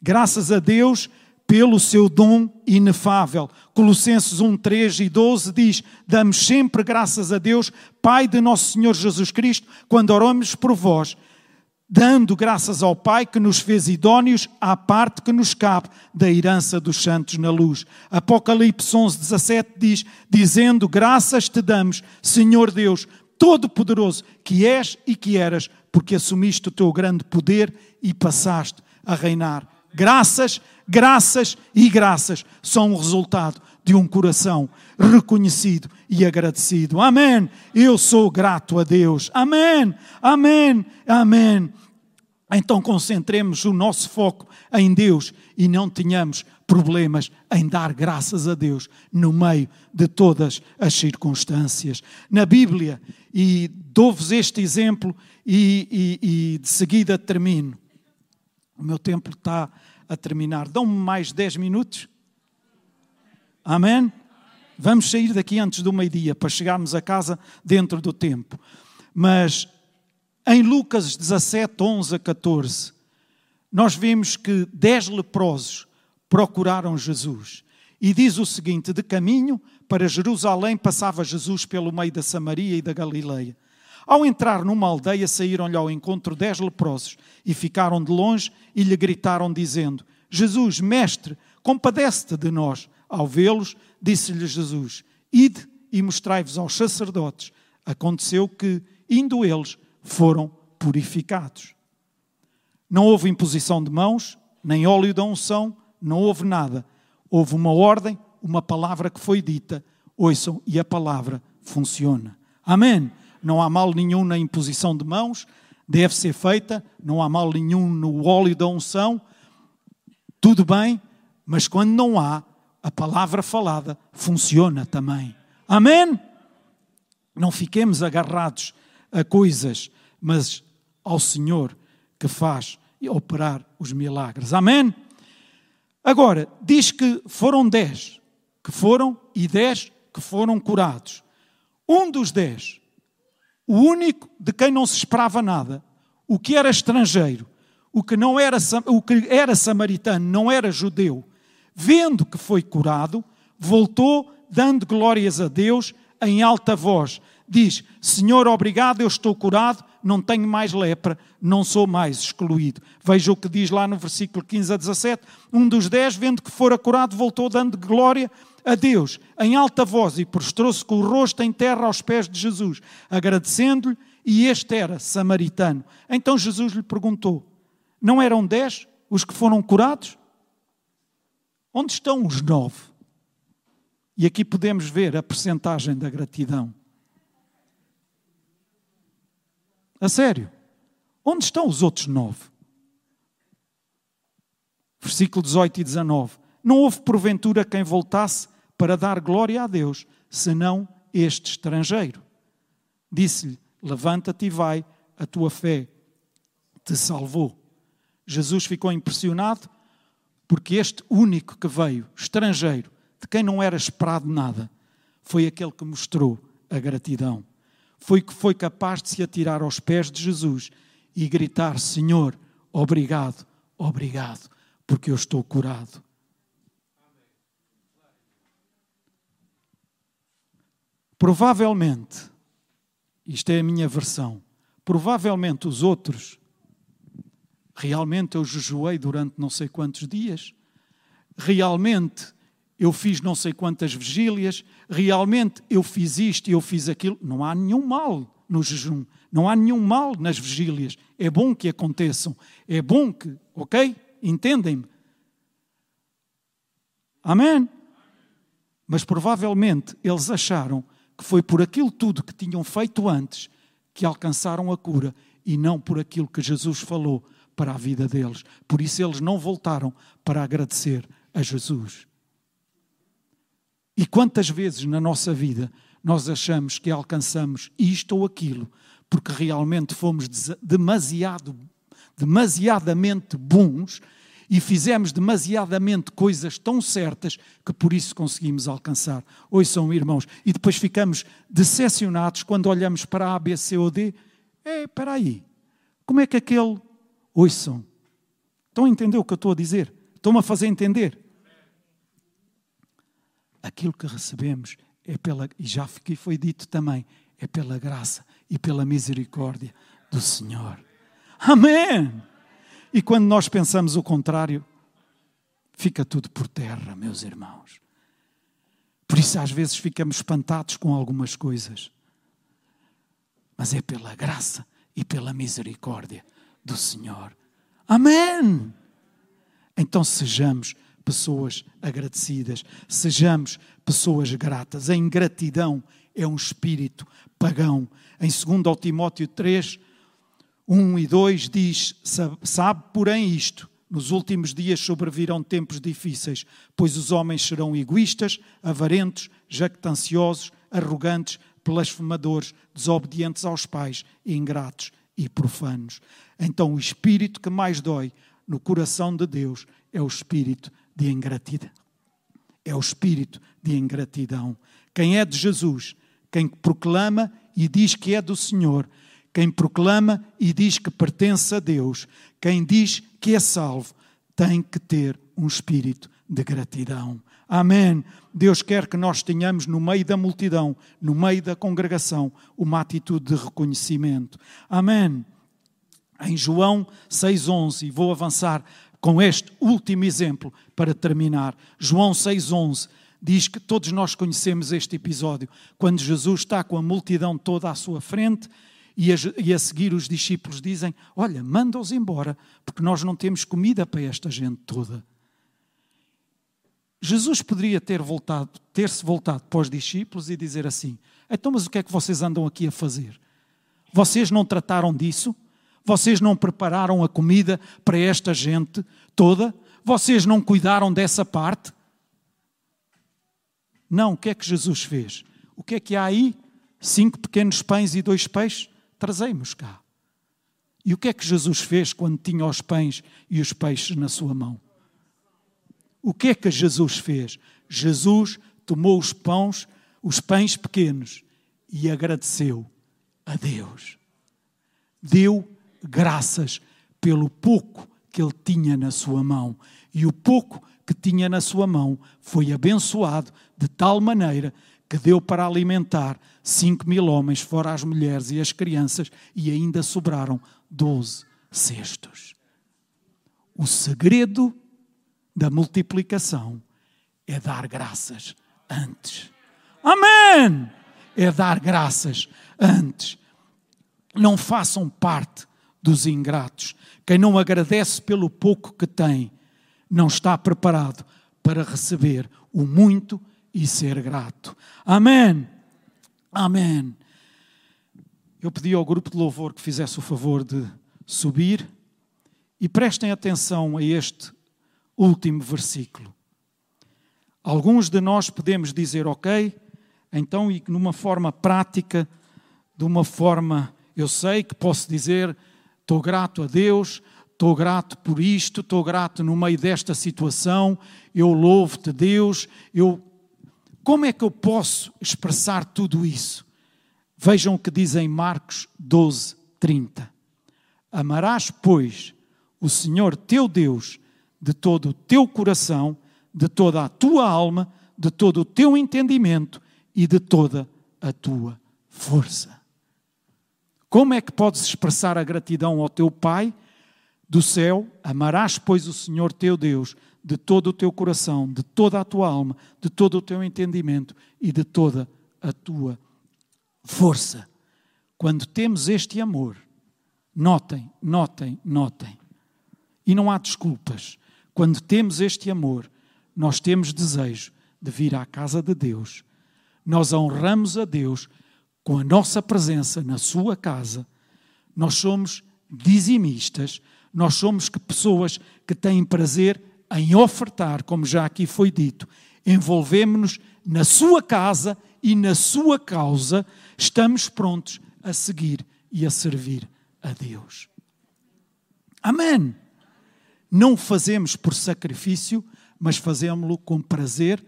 graças a Deus pelo seu dom inefável. Colossenses 1, 3 e 12 diz: Damos sempre graças a Deus, Pai de nosso Senhor Jesus Cristo, quando oramos por vós, dando graças ao Pai que nos fez idóneos à parte que nos cabe da herança dos santos na luz. Apocalipse 11, 17 diz: Dizendo: Graças te damos, Senhor Deus, Todo-Poderoso, que és e que eras, porque assumiste o teu grande poder e passaste a reinar. Graças Graças e graças são o resultado de um coração reconhecido e agradecido. Amém. Eu sou grato a Deus. Amém. Amém. Amém. Então concentremos o nosso foco em Deus e não tenhamos problemas em dar graças a Deus no meio de todas as circunstâncias. Na Bíblia, e dou-vos este exemplo e, e, e de seguida termino. O meu tempo está a terminar. Dão-me mais 10 minutos? Amém? Vamos sair daqui antes do meio-dia para chegarmos a casa dentro do tempo. Mas em Lucas 17, 11 a 14, nós vemos que 10 leprosos procuraram Jesus. E diz o seguinte: de caminho para Jerusalém passava Jesus pelo meio da Samaria e da Galileia. Ao entrar numa aldeia, saíram-lhe ao encontro dez leprosos e ficaram de longe e lhe gritaram, dizendo: Jesus, mestre, compadece-te de nós. Ao vê-los, disse-lhe Jesus: Ide e mostrai-vos aos sacerdotes. Aconteceu que, indo eles, foram purificados. Não houve imposição de mãos, nem óleo da unção, não houve nada. Houve uma ordem, uma palavra que foi dita. Ouçam, e a palavra funciona. Amém não há mal nenhum na imposição de mãos, deve ser feita, não há mal nenhum no óleo da unção, tudo bem, mas quando não há, a palavra falada funciona também. Amém? Não fiquemos agarrados a coisas, mas ao Senhor que faz operar os milagres. Amém? Agora, diz que foram dez que foram e dez que foram curados. Um dos dez o único de quem não se esperava nada, o que era estrangeiro, o que, não era, o que era samaritano, não era judeu, vendo que foi curado, voltou dando glórias a Deus em alta voz. Diz: Senhor, obrigado, eu estou curado, não tenho mais lepra, não sou mais excluído. Veja o que diz lá no versículo 15 a 17. Um dos dez, vendo que fora curado, voltou dando glória a Deus em alta voz e prostrou-se com o rosto em terra aos pés de Jesus, agradecendo-lhe, e este era samaritano. Então Jesus lhe perguntou: Não eram dez os que foram curados? Onde estão os nove? E aqui podemos ver a percentagem da gratidão. A sério. Onde estão os outros nove? Versículo 18 e 19. Não houve porventura quem voltasse para dar glória a Deus, senão este estrangeiro. Disse-lhe: Levanta-te e vai, a tua fé te salvou. Jesus ficou impressionado porque este único que veio, estrangeiro, de quem não era esperado nada, foi aquele que mostrou a gratidão. Foi que foi capaz de se atirar aos pés de Jesus e gritar: Senhor, obrigado, obrigado, porque eu estou curado. Provavelmente, isto é a minha versão, provavelmente os outros, realmente eu jejuei durante não sei quantos dias, realmente eu fiz não sei quantas vigílias, realmente eu fiz isto e eu fiz aquilo. Não há nenhum mal no jejum, não há nenhum mal nas vigílias. É bom que aconteçam, é bom que, ok? Entendem-me? Amém? Mas provavelmente eles acharam que foi por aquilo tudo que tinham feito antes que alcançaram a cura e não por aquilo que Jesus falou para a vida deles. Por isso eles não voltaram para agradecer a Jesus. E quantas vezes na nossa vida nós achamos que alcançamos isto ou aquilo porque realmente fomos demasiado, demasiadamente bons e fizemos demasiadamente coisas tão certas que por isso conseguimos alcançar. Ouçam, irmãos, e depois ficamos decepcionados quando olhamos para A, B, C ou D. É, espera aí, como é que aquele... Ouçam, estão a entender o que eu estou a dizer? Estão-me a fazer entender? aquilo que recebemos é pela, e já foi dito também, é pela graça e pela misericórdia do Senhor. Amém! E quando nós pensamos o contrário, fica tudo por terra, meus irmãos. Por isso, às vezes, ficamos espantados com algumas coisas. Mas é pela graça e pela misericórdia do Senhor. Amém! Então sejamos pessoas agradecidas, sejamos pessoas gratas. A ingratidão é um espírito pagão. Em 2 Timóteo 3, 1 e 2 diz: Sabe, porém, isto. Nos últimos dias sobrevirão tempos difíceis, pois os homens serão egoístas, avarentos, jactanciosos, arrogantes, blasfemadores, desobedientes aos pais, ingratos e profanos. Então, o espírito que mais dói no coração de Deus é o espírito de ingratidão. É o espírito de ingratidão. Quem é de Jesus, quem proclama e diz que é do Senhor, quem proclama e diz que pertence a Deus, quem diz que é salvo, tem que ter um espírito de gratidão. Amém. Deus quer que nós tenhamos no meio da multidão, no meio da congregação, uma atitude de reconhecimento. Amém. Em João 6,11, vou avançar com este último exemplo para terminar. João 6,11 diz que todos nós conhecemos este episódio, quando Jesus está com a multidão toda à sua frente e a, e a seguir os discípulos dizem: Olha, manda-os embora, porque nós não temos comida para esta gente toda. Jesus poderia ter voltado, ter-se voltado para os discípulos e dizer assim: Então, mas o que é que vocês andam aqui a fazer? Vocês não trataram disso? Vocês não prepararam a comida para esta gente toda? Vocês não cuidaram dessa parte? Não, o que é que Jesus fez? O que é que há aí? Cinco pequenos pães e dois peixes? Trazemos cá. E o que é que Jesus fez quando tinha os pães e os peixes na sua mão? O que é que Jesus fez? Jesus tomou os pães, os pães pequenos e agradeceu a Deus. Deu graças pelo pouco que ele tinha na sua mão. E o pouco que tinha na sua mão foi abençoado de tal maneira que deu para alimentar cinco mil homens, fora as mulheres e as crianças, e ainda sobraram doze cestos. O segredo da multiplicação é dar graças antes. Amém! É dar graças antes. Não façam parte dos ingratos. Quem não agradece pelo pouco que tem, não está preparado para receber o muito e ser grato. Amém. Amém. Eu pedi ao grupo de louvor que fizesse o favor de subir e prestem atenção a este último versículo. Alguns de nós podemos dizer, ok, então, e numa forma prática, de uma forma, eu sei que posso dizer, estou grato a Deus, estou grato por isto, estou grato no meio desta situação, eu louvo-te, Deus, eu. Como é que eu posso expressar tudo isso? Vejam o que diz em Marcos 12, 30. Amarás, pois, o Senhor teu Deus de todo o teu coração, de toda a tua alma, de todo o teu entendimento e de toda a tua força. Como é que podes expressar a gratidão ao teu Pai? do céu, amarás, pois, o Senhor teu Deus de todo o teu coração, de toda a tua alma, de todo o teu entendimento e de toda a tua força. Quando temos este amor, notem, notem, notem, e não há desculpas. Quando temos este amor, nós temos desejo de vir à casa de Deus. Nós honramos a Deus com a nossa presença na sua casa. Nós somos dizimistas nós somos que pessoas que têm prazer em ofertar, como já aqui foi dito. Envolvemos-nos na sua casa e na sua causa, estamos prontos a seguir e a servir a Deus. Amém. Não fazemos por sacrifício, mas fazemos-lo com prazer,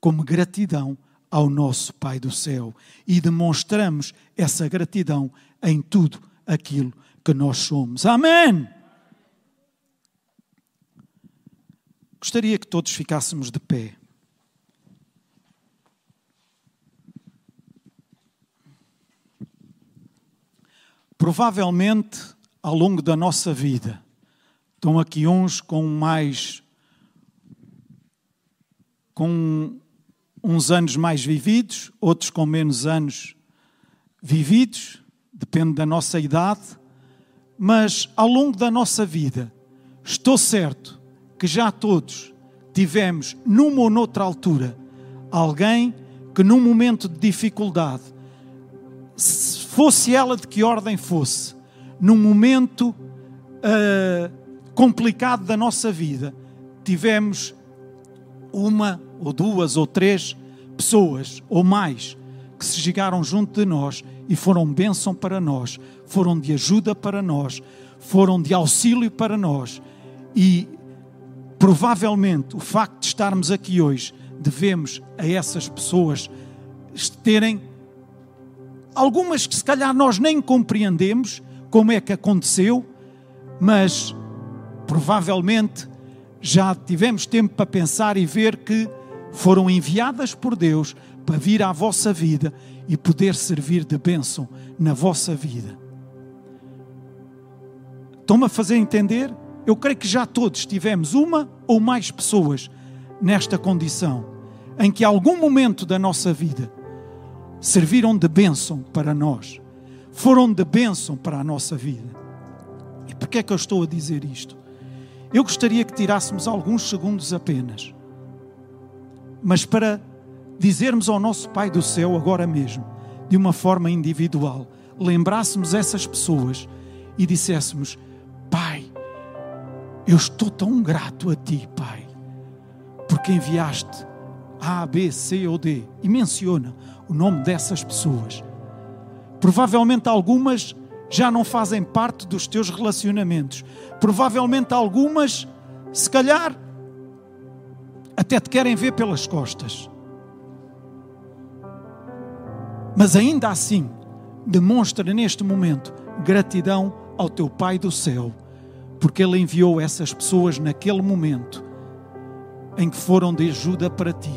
como gratidão ao nosso Pai do céu e demonstramos essa gratidão em tudo aquilo que nós somos. Amém. Gostaria que todos ficássemos de pé. Provavelmente, ao longo da nossa vida, estão aqui uns com mais. com uns anos mais vividos, outros com menos anos vividos, depende da nossa idade, mas ao longo da nossa vida, estou certo que já todos tivemos, numa ou noutra altura, alguém que num momento de dificuldade, se fosse ela de que ordem fosse, num momento uh, complicado da nossa vida, tivemos uma ou duas ou três pessoas ou mais que se chegaram junto de nós e foram bênção para nós, foram de ajuda para nós, foram de auxílio para nós e Provavelmente o facto de estarmos aqui hoje devemos a essas pessoas terem algumas que se calhar nós nem compreendemos como é que aconteceu, mas provavelmente já tivemos tempo para pensar e ver que foram enviadas por Deus para vir à vossa vida e poder servir de bênção na vossa vida. Estão-me a fazer entender? Eu creio que já todos tivemos uma ou mais pessoas nesta condição, em que algum momento da nossa vida serviram de bênção para nós, foram de bênção para a nossa vida. E por que é que eu estou a dizer isto? Eu gostaria que tirássemos alguns segundos apenas, mas para dizermos ao nosso Pai do céu agora mesmo, de uma forma individual, lembrássemos essas pessoas e disséssemos: eu estou tão grato a ti, Pai, porque enviaste A, B, C ou D e menciona o nome dessas pessoas. Provavelmente algumas já não fazem parte dos teus relacionamentos. Provavelmente algumas, se calhar, até te querem ver pelas costas. Mas ainda assim, demonstra neste momento gratidão ao teu Pai do céu porque Ele enviou essas pessoas naquele momento em que foram de ajuda para ti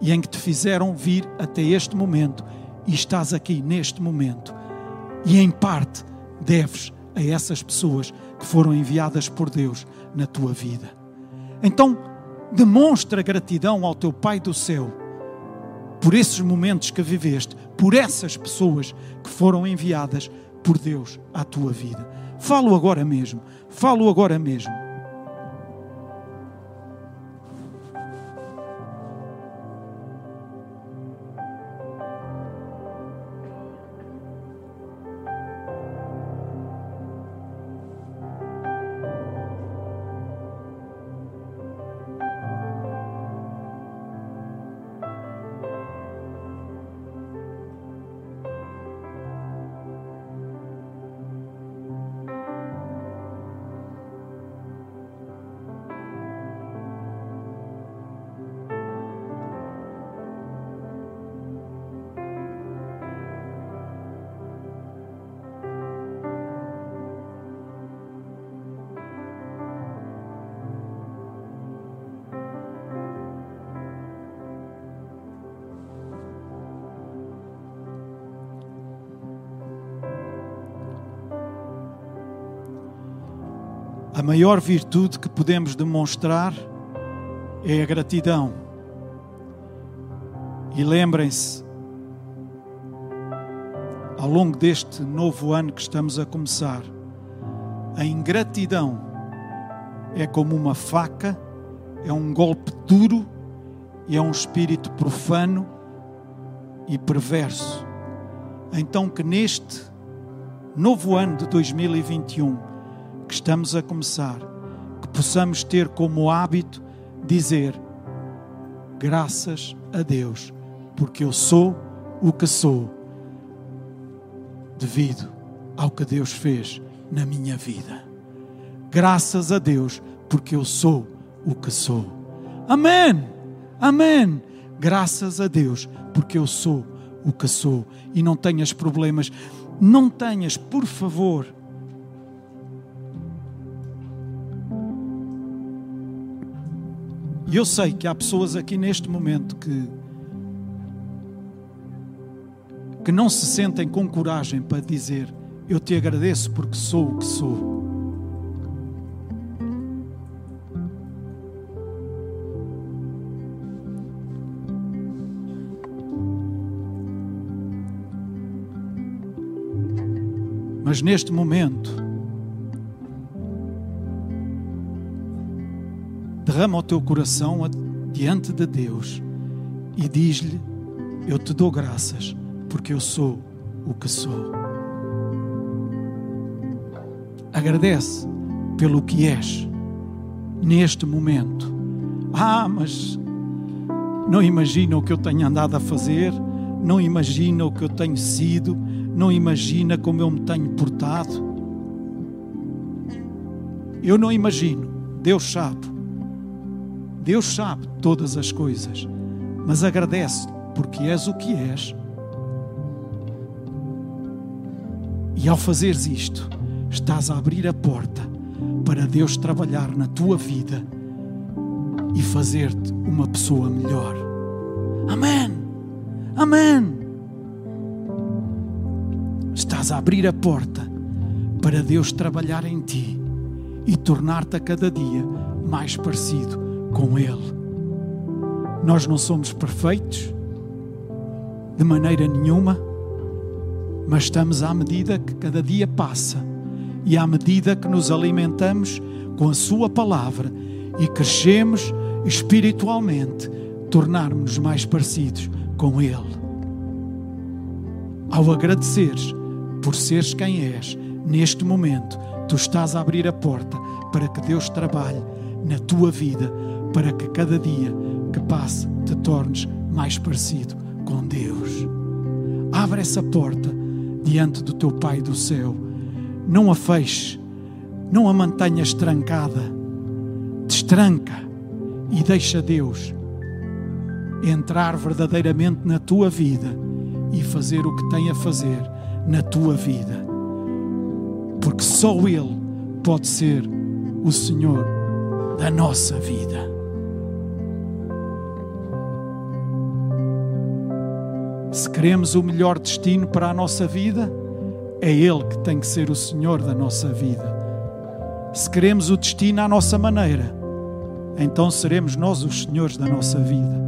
e em que te fizeram vir até este momento e estás aqui neste momento. E em parte deves a essas pessoas que foram enviadas por Deus na tua vida. Então, demonstra gratidão ao teu Pai do céu por esses momentos que viveste, por essas pessoas que foram enviadas por Deus à tua vida. Falo agora mesmo, falo agora mesmo. A maior virtude que podemos demonstrar é a gratidão. E lembrem-se, ao longo deste novo ano que estamos a começar, a ingratidão é como uma faca, é um golpe duro e é um espírito profano e perverso. Então, que neste novo ano de 2021, que estamos a começar, que possamos ter como hábito dizer graças a Deus, porque eu sou o que sou, devido ao que Deus fez na minha vida. Graças a Deus, porque eu sou o que sou. Amém! Amém! Graças a Deus, porque eu sou o que sou e não tenhas problemas. Não tenhas, por favor, E eu sei que há pessoas aqui neste momento que, que não se sentem com coragem para dizer: Eu te agradeço porque sou o que sou. Mas neste momento, derrama o teu coração diante de Deus e diz-lhe: Eu te dou graças, porque eu sou o que sou. Agradece pelo que és neste momento. Ah, mas não imagina o que eu tenho andado a fazer, não imagina o que eu tenho sido, não imagina como eu me tenho portado. Eu não imagino, Deus sabe. Deus sabe todas as coisas, mas agradece porque és o que és. E ao fazeres isto, estás a abrir a porta para Deus trabalhar na tua vida e fazer-te uma pessoa melhor. Amém. Amém. Estás a abrir a porta para Deus trabalhar em ti e tornar-te a cada dia mais parecido com Ele. Nós não somos perfeitos de maneira nenhuma, mas estamos à medida que cada dia passa e à medida que nos alimentamos com a Sua palavra e crescemos espiritualmente, tornarmos-nos mais parecidos com Ele. Ao agradeceres por seres quem és, neste momento, tu estás a abrir a porta para que Deus trabalhe na tua vida para que cada dia que passe te tornes mais parecido com Deus. Abre essa porta diante do teu Pai do céu. Não a feches, não a mantenhas trancada. Destranca e deixa Deus entrar verdadeiramente na tua vida e fazer o que tem a fazer na tua vida. Porque só Ele pode ser o Senhor da nossa vida. Se queremos o melhor destino para a nossa vida, é Ele que tem que ser o Senhor da nossa vida. Se queremos o destino à nossa maneira, então seremos nós os senhores da nossa vida.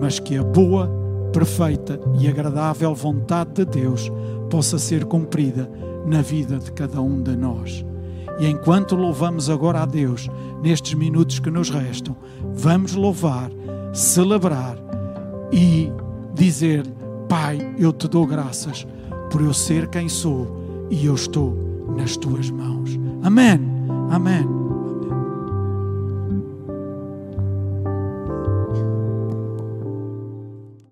Mas que a boa, perfeita e agradável vontade de Deus possa ser cumprida na vida de cada um de nós. E enquanto louvamos agora a Deus, nestes minutos que nos restam, vamos louvar, celebrar e dizer-lhe: Pai, eu te dou graças por eu ser quem sou e eu estou nas tuas mãos. Amém. Amém.